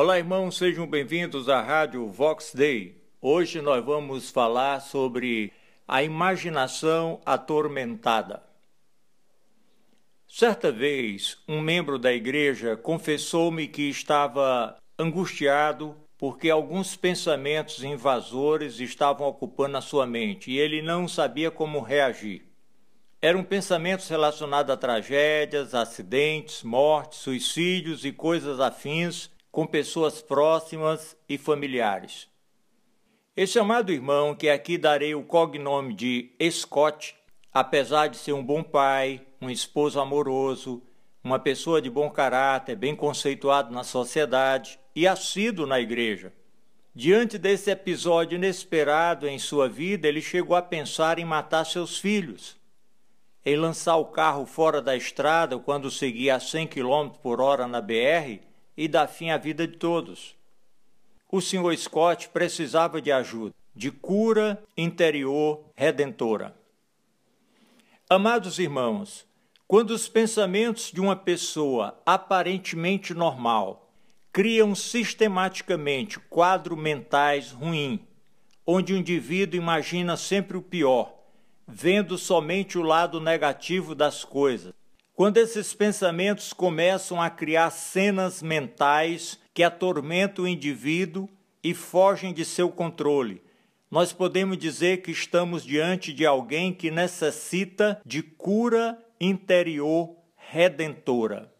Olá, irmãos, sejam bem-vindos à Rádio Vox Day. Hoje nós vamos falar sobre a imaginação atormentada. Certa vez, um membro da igreja confessou-me que estava angustiado porque alguns pensamentos invasores estavam ocupando a sua mente e ele não sabia como reagir. Eram pensamentos relacionados a tragédias, acidentes, mortes, suicídios e coisas afins com pessoas próximas e familiares. Esse amado irmão, que aqui darei o cognome de Scott, apesar de ser um bom pai, um esposo amoroso, uma pessoa de bom caráter, bem conceituado na sociedade e assíduo na igreja. Diante desse episódio inesperado em sua vida, ele chegou a pensar em matar seus filhos, em lançar o carro fora da estrada quando seguia a 100 km por hora na BR e dar fim à vida de todos. O Sr. Scott precisava de ajuda, de cura interior redentora. Amados irmãos, quando os pensamentos de uma pessoa aparentemente normal criam sistematicamente quadros mentais ruins, onde o indivíduo imagina sempre o pior, vendo somente o lado negativo das coisas, quando esses pensamentos começam a criar cenas mentais que atormentam o indivíduo e fogem de seu controle, nós podemos dizer que estamos diante de alguém que necessita de cura interior redentora.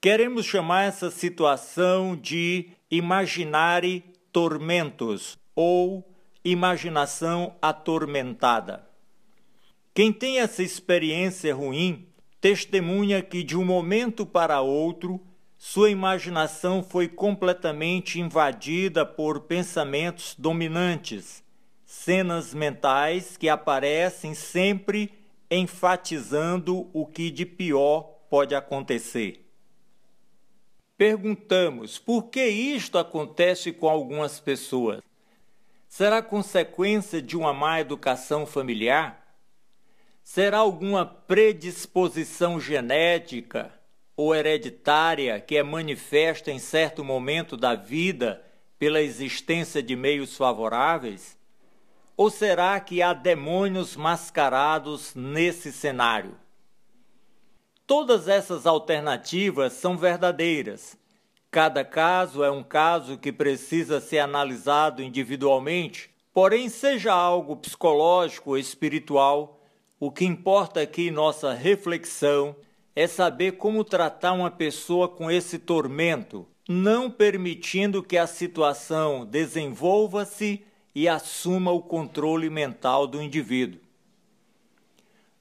Queremos chamar essa situação de imaginare tormentos ou imaginação atormentada. Quem tem essa experiência ruim testemunha que de um momento para outro sua imaginação foi completamente invadida por pensamentos dominantes, cenas mentais que aparecem sempre enfatizando o que de pior pode acontecer. Perguntamos por que isto acontece com algumas pessoas? Será consequência de uma má educação familiar? Será alguma predisposição genética ou hereditária que é manifesta em certo momento da vida pela existência de meios favoráveis? Ou será que há demônios mascarados nesse cenário? Todas essas alternativas são verdadeiras. Cada caso é um caso que precisa ser analisado individualmente, porém, seja algo psicológico ou espiritual, o que importa aqui em nossa reflexão é saber como tratar uma pessoa com esse tormento, não permitindo que a situação desenvolva-se e assuma o controle mental do indivíduo.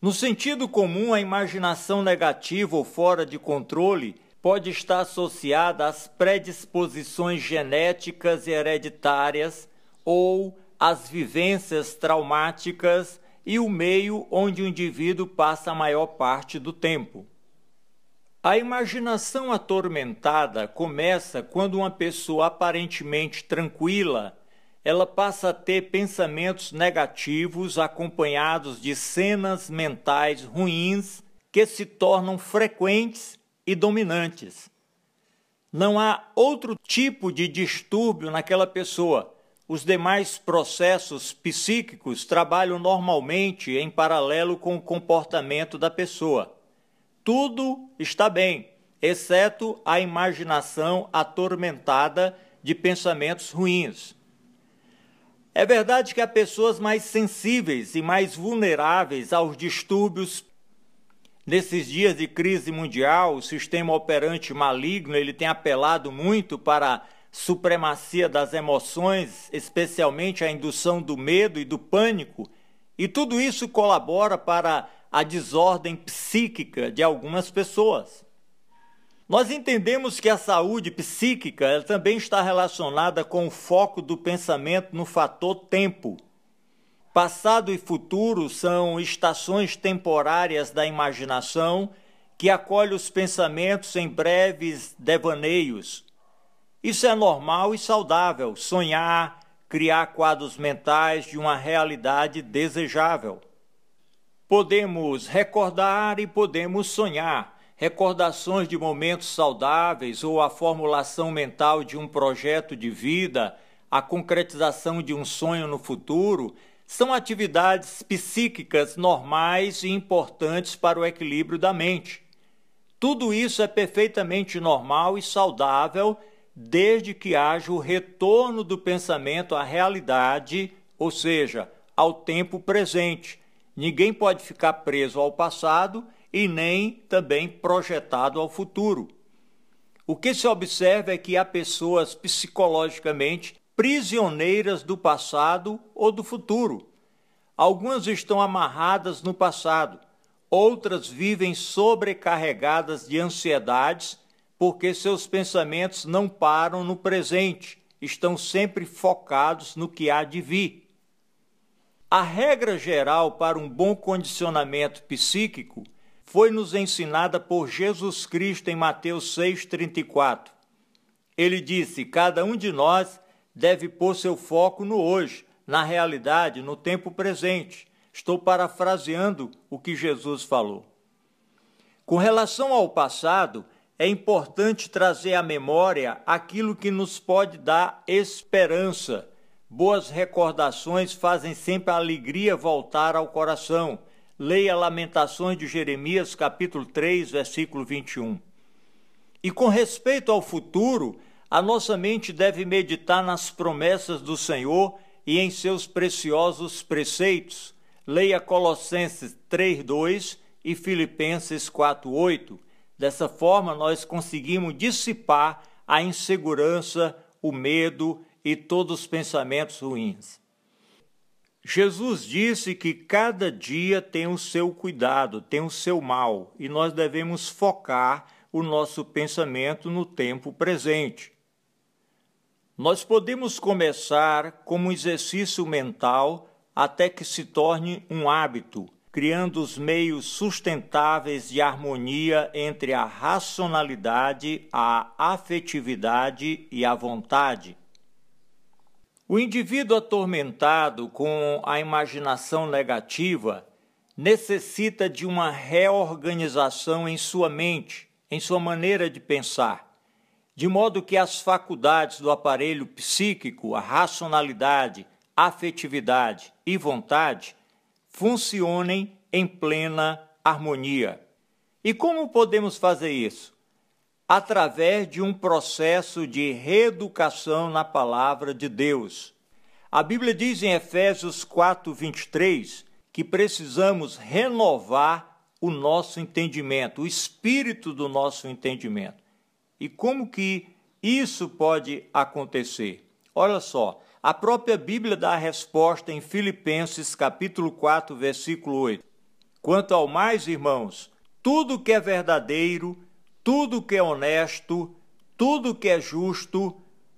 No sentido comum, a imaginação negativa ou fora de controle pode estar associada às predisposições genéticas e hereditárias ou às vivências traumáticas e o meio onde o indivíduo passa a maior parte do tempo. A imaginação atormentada começa quando uma pessoa aparentemente tranquila, ela passa a ter pensamentos negativos acompanhados de cenas mentais ruins que se tornam frequentes e dominantes. Não há outro tipo de distúrbio naquela pessoa, os demais processos psíquicos trabalham normalmente em paralelo com o comportamento da pessoa. Tudo está bem, exceto a imaginação atormentada de pensamentos ruins. É verdade que há pessoas mais sensíveis e mais vulneráveis aos distúrbios. Nesses dias de crise mundial, o sistema operante maligno ele tem apelado muito para supremacia das emoções, especialmente a indução do medo e do pânico, e tudo isso colabora para a desordem psíquica de algumas pessoas. Nós entendemos que a saúde psíquica também está relacionada com o foco do pensamento no fator tempo. Passado e futuro são estações temporárias da imaginação que acolhe os pensamentos em breves devaneios, isso é normal e saudável, sonhar, criar quadros mentais de uma realidade desejável. Podemos recordar e podemos sonhar, recordações de momentos saudáveis ou a formulação mental de um projeto de vida, a concretização de um sonho no futuro, são atividades psíquicas normais e importantes para o equilíbrio da mente. Tudo isso é perfeitamente normal e saudável desde que haja o retorno do pensamento à realidade, ou seja, ao tempo presente. Ninguém pode ficar preso ao passado e nem também projetado ao futuro. O que se observa é que há pessoas psicologicamente prisioneiras do passado ou do futuro. Algumas estão amarradas no passado, outras vivem sobrecarregadas de ansiedades porque seus pensamentos não param no presente, estão sempre focados no que há de vir. A regra geral para um bom condicionamento psíquico foi nos ensinada por Jesus Cristo em Mateus 6,34. Ele disse: Cada um de nós deve pôr seu foco no hoje, na realidade, no tempo presente. Estou parafraseando o que Jesus falou. Com relação ao passado, é importante trazer à memória aquilo que nos pode dar esperança. Boas recordações fazem sempre a alegria voltar ao coração. Leia Lamentações de Jeremias, capítulo 3, versículo 21. E com respeito ao futuro, a nossa mente deve meditar nas promessas do Senhor e em seus preciosos preceitos. Leia Colossenses 3:2 e Filipenses 4:8. Dessa forma, nós conseguimos dissipar a insegurança, o medo e todos os pensamentos ruins. Jesus disse que cada dia tem o seu cuidado, tem o seu mal, e nós devemos focar o nosso pensamento no tempo presente. Nós podemos começar como um exercício mental até que se torne um hábito criando os meios sustentáveis de harmonia entre a racionalidade, a afetividade e a vontade. O indivíduo atormentado com a imaginação negativa necessita de uma reorganização em sua mente, em sua maneira de pensar, de modo que as faculdades do aparelho psíquico, a racionalidade, afetividade e vontade, funcionem em plena harmonia. E como podemos fazer isso? Através de um processo de reeducação na palavra de Deus. A Bíblia diz em Efésios 4, 23 que precisamos renovar o nosso entendimento, o espírito do nosso entendimento. E como que isso pode acontecer? Olha só, a própria Bíblia dá a resposta em Filipenses capítulo 4, versículo 8. Quanto ao mais, irmãos, tudo que é verdadeiro, tudo que é honesto, tudo que é justo,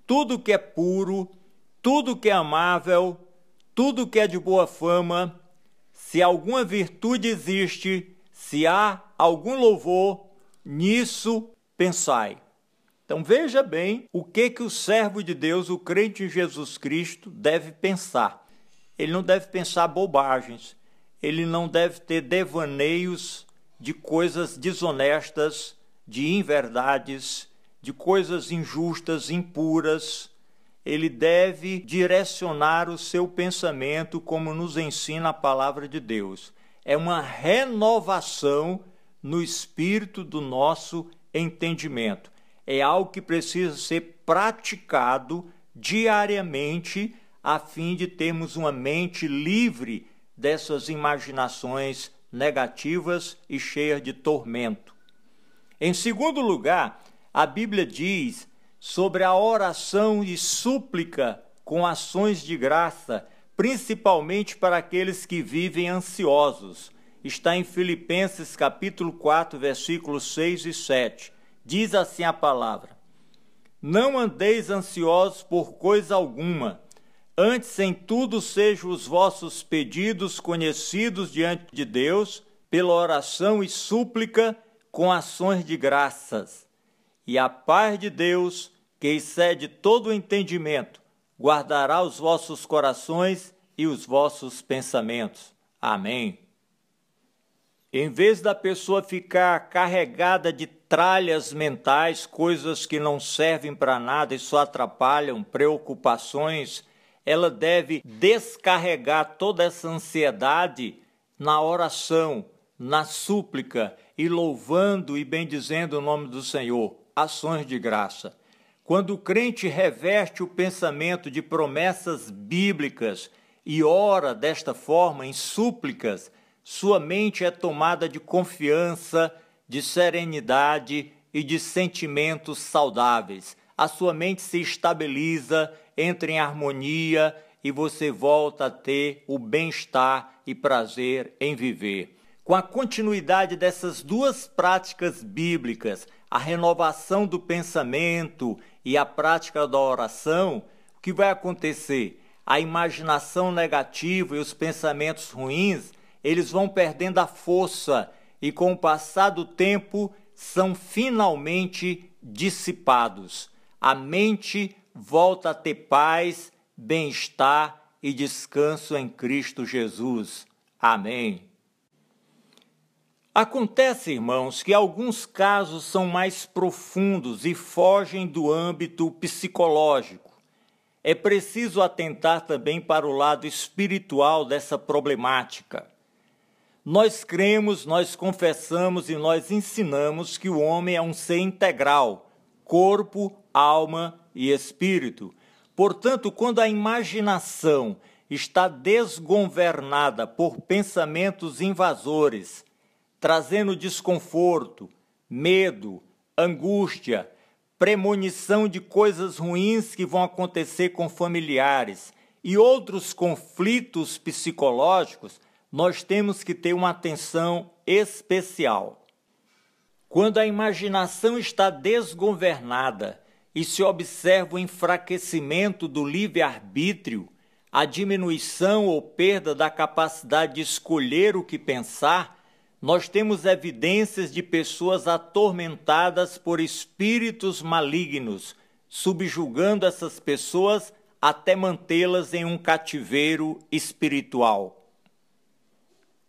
tudo que é puro, tudo que é amável, tudo que é de boa fama, se alguma virtude existe, se há algum louvor, nisso pensai. Então veja bem o que que o servo de Deus, o crente em Jesus Cristo, deve pensar. Ele não deve pensar bobagens, ele não deve ter devaneios de coisas desonestas, de inverdades, de coisas injustas, impuras. Ele deve direcionar o seu pensamento como nos ensina a palavra de Deus. É uma renovação no espírito do nosso entendimento é algo que precisa ser praticado diariamente a fim de termos uma mente livre dessas imaginações negativas e cheias de tormento. Em segundo lugar, a Bíblia diz sobre a oração e súplica com ações de graça, principalmente para aqueles que vivem ansiosos. Está em Filipenses capítulo 4, versículos 6 e 7. Diz assim a palavra: Não andeis ansiosos por coisa alguma, antes em tudo sejam os vossos pedidos conhecidos diante de Deus, pela oração e súplica com ações de graças. E a paz de Deus, que excede todo o entendimento, guardará os vossos corações e os vossos pensamentos. Amém. Em vez da pessoa ficar carregada de tralhas mentais, coisas que não servem para nada e só atrapalham, preocupações, ela deve descarregar toda essa ansiedade na oração, na súplica e louvando e bendizendo o nome do Senhor, ações de graça. Quando o crente reveste o pensamento de promessas bíblicas e ora desta forma em súplicas, sua mente é tomada de confiança, de serenidade e de sentimentos saudáveis. A sua mente se estabiliza, entra em harmonia e você volta a ter o bem-estar e prazer em viver. Com a continuidade dessas duas práticas bíblicas, a renovação do pensamento e a prática da oração, o que vai acontecer? A imaginação negativa e os pensamentos ruins eles vão perdendo a força e, com o passar do tempo, são finalmente dissipados. A mente volta a ter paz, bem-estar e descanso em Cristo Jesus. Amém. Acontece, irmãos, que alguns casos são mais profundos e fogem do âmbito psicológico. É preciso atentar também para o lado espiritual dessa problemática. Nós cremos, nós confessamos e nós ensinamos que o homem é um ser integral, corpo, alma e espírito. Portanto, quando a imaginação está desgovernada por pensamentos invasores, trazendo desconforto, medo, angústia, premonição de coisas ruins que vão acontecer com familiares e outros conflitos psicológicos, nós temos que ter uma atenção especial. Quando a imaginação está desgovernada e se observa o enfraquecimento do livre-arbítrio, a diminuição ou perda da capacidade de escolher o que pensar, nós temos evidências de pessoas atormentadas por espíritos malignos, subjugando essas pessoas até mantê-las em um cativeiro espiritual.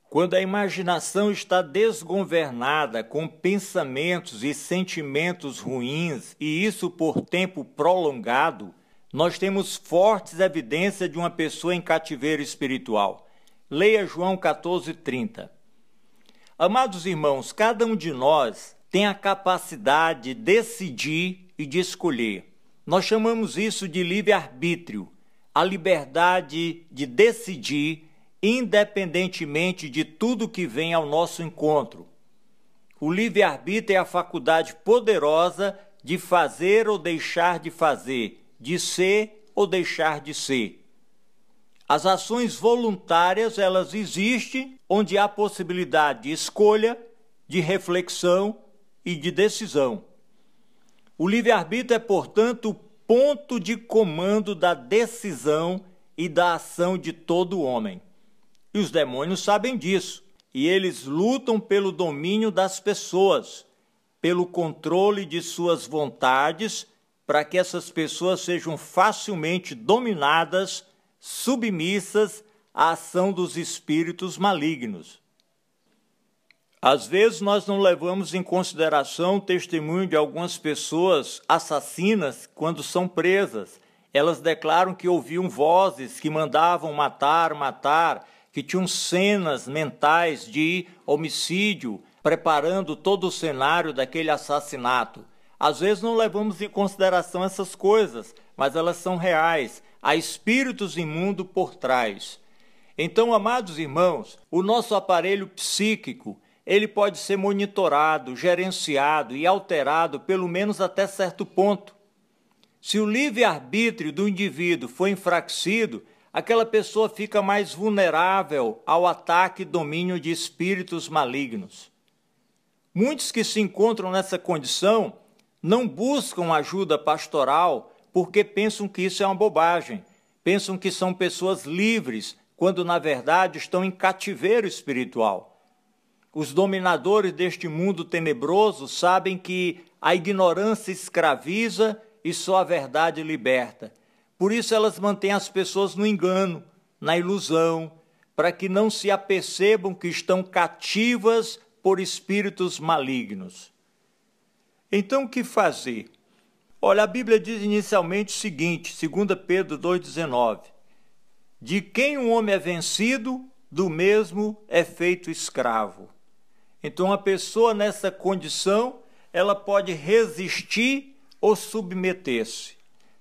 Quando a imaginação está desgovernada com pensamentos e sentimentos ruins, e isso por tempo prolongado, nós temos fortes evidências de uma pessoa em cativeiro espiritual. Leia João 14:30. Amados irmãos, cada um de nós tem a capacidade de decidir e de escolher. Nós chamamos isso de livre-arbítrio, a liberdade de decidir independentemente de tudo que vem ao nosso encontro. O livre-arbítrio é a faculdade poderosa de fazer ou deixar de fazer, de ser ou deixar de ser. As ações voluntárias, elas existem onde há possibilidade de escolha, de reflexão e de decisão. O livre-arbítrio é, portanto, o ponto de comando da decisão e da ação de todo homem. E os demônios sabem disso. E eles lutam pelo domínio das pessoas, pelo controle de suas vontades, para que essas pessoas sejam facilmente dominadas, submissas à ação dos espíritos malignos. Às vezes nós não levamos em consideração o testemunho de algumas pessoas assassinas quando são presas. Elas declaram que ouviam vozes que mandavam matar, matar, que tinham cenas mentais de homicídio, preparando todo o cenário daquele assassinato. Às vezes não levamos em consideração essas coisas, mas elas são reais. Há espíritos imundos por trás. Então, amados irmãos, o nosso aparelho psíquico, ele pode ser monitorado, gerenciado e alterado pelo menos até certo ponto. Se o livre-arbítrio do indivíduo for enfraquecido, aquela pessoa fica mais vulnerável ao ataque e domínio de espíritos malignos. Muitos que se encontram nessa condição não buscam ajuda pastoral porque pensam que isso é uma bobagem, pensam que são pessoas livres, quando na verdade estão em cativeiro espiritual. Os dominadores deste mundo tenebroso sabem que a ignorância escraviza e só a verdade liberta por isso elas mantêm as pessoas no engano, na ilusão, para que não se apercebam que estão cativas por espíritos malignos. Então, o que fazer? Olha, a Bíblia diz inicialmente o seguinte, 2 Pedro 2,19: De quem um homem é vencido, do mesmo é feito escravo. Então, a pessoa nessa condição, ela pode resistir ou submeter-se.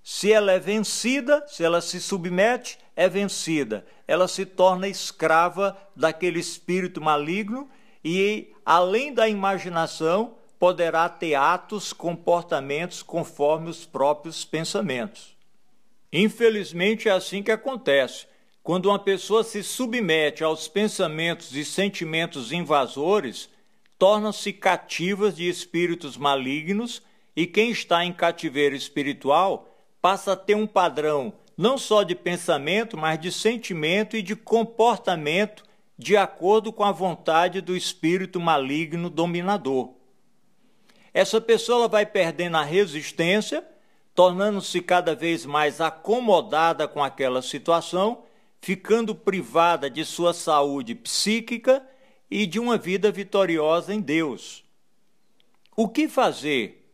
Se ela é vencida, se ela se submete, é vencida. Ela se torna escrava daquele espírito maligno e, além da imaginação, poderá ter atos, comportamentos conforme os próprios pensamentos. Infelizmente é assim que acontece. Quando uma pessoa se submete aos pensamentos e sentimentos invasores, tornam-se cativas de espíritos malignos e quem está em cativeiro espiritual passa a ter um padrão não só de pensamento, mas de sentimento e de comportamento de acordo com a vontade do espírito maligno dominador. Essa pessoa vai perdendo a resistência, tornando-se cada vez mais acomodada com aquela situação, ficando privada de sua saúde psíquica e de uma vida vitoriosa em Deus. O que fazer?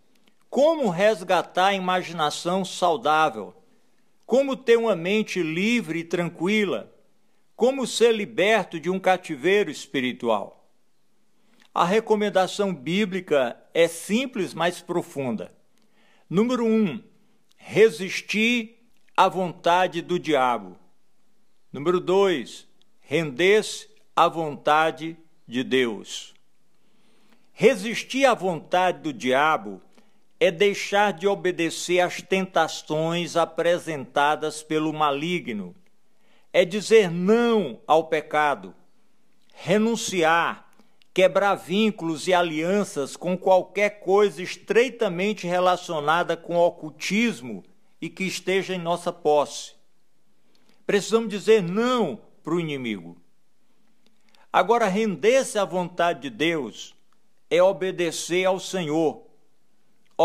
Como resgatar a imaginação saudável? Como ter uma mente livre e tranquila? Como ser liberto de um cativeiro espiritual? A recomendação bíblica é simples, mas profunda. Número um, resistir à vontade do diabo. Número dois, render-se à vontade de Deus. Resistir à vontade do diabo é deixar de obedecer às tentações apresentadas pelo maligno, é dizer não ao pecado, renunciar quebrar vínculos e alianças com qualquer coisa estreitamente relacionada com o ocultismo e que esteja em nossa posse. Precisamos dizer não para o inimigo. Agora, render-se à vontade de Deus é obedecer ao Senhor,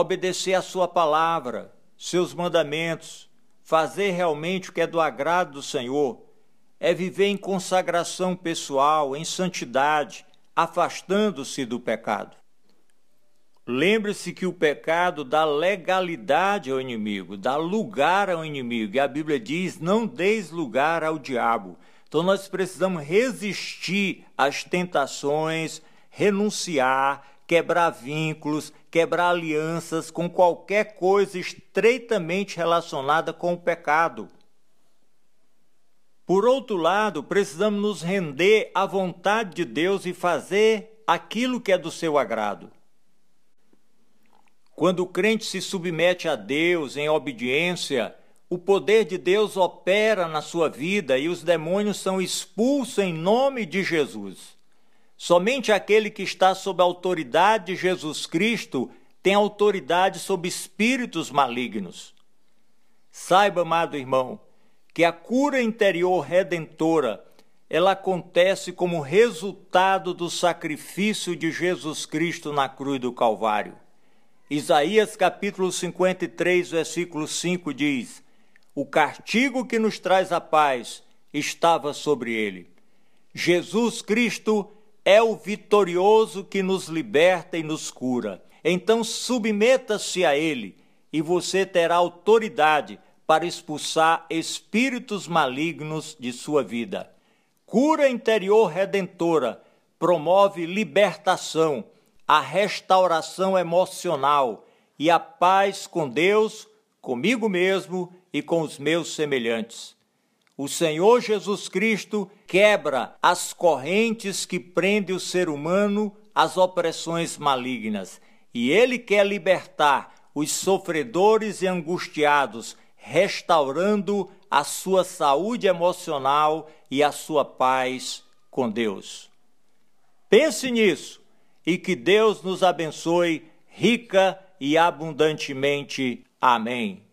obedecer a Sua palavra, seus mandamentos, fazer realmente o que é do agrado do Senhor, é viver em consagração pessoal, em santidade, afastando-se do pecado. Lembre-se que o pecado dá legalidade ao inimigo, dá lugar ao inimigo. E a Bíblia diz: não deis lugar ao diabo. Então nós precisamos resistir às tentações, renunciar, quebrar vínculos, quebrar alianças com qualquer coisa estreitamente relacionada com o pecado. Por outro lado, precisamos nos render à vontade de Deus e fazer aquilo que é do seu agrado. Quando o crente se submete a Deus em obediência, o poder de Deus opera na sua vida e os demônios são expulsos em nome de Jesus. Somente aquele que está sob a autoridade de Jesus Cristo tem autoridade sobre espíritos malignos. Saiba, amado irmão, que a cura interior redentora ela acontece como resultado do sacrifício de Jesus Cristo na cruz do Calvário. Isaías capítulo 53, versículo 5 diz: O castigo que nos traz a paz estava sobre ele. Jesus Cristo é o vitorioso que nos liberta e nos cura. Então submeta-se a ele e você terá autoridade para expulsar espíritos malignos de sua vida. Cura interior redentora promove libertação, a restauração emocional e a paz com Deus, comigo mesmo e com os meus semelhantes. O Senhor Jesus Cristo quebra as correntes que prendem o ser humano às opressões malignas, e ele quer libertar os sofredores e angustiados restaurando a sua saúde emocional e a sua paz com Deus. Pense nisso e que Deus nos abençoe rica e abundantemente. Amém.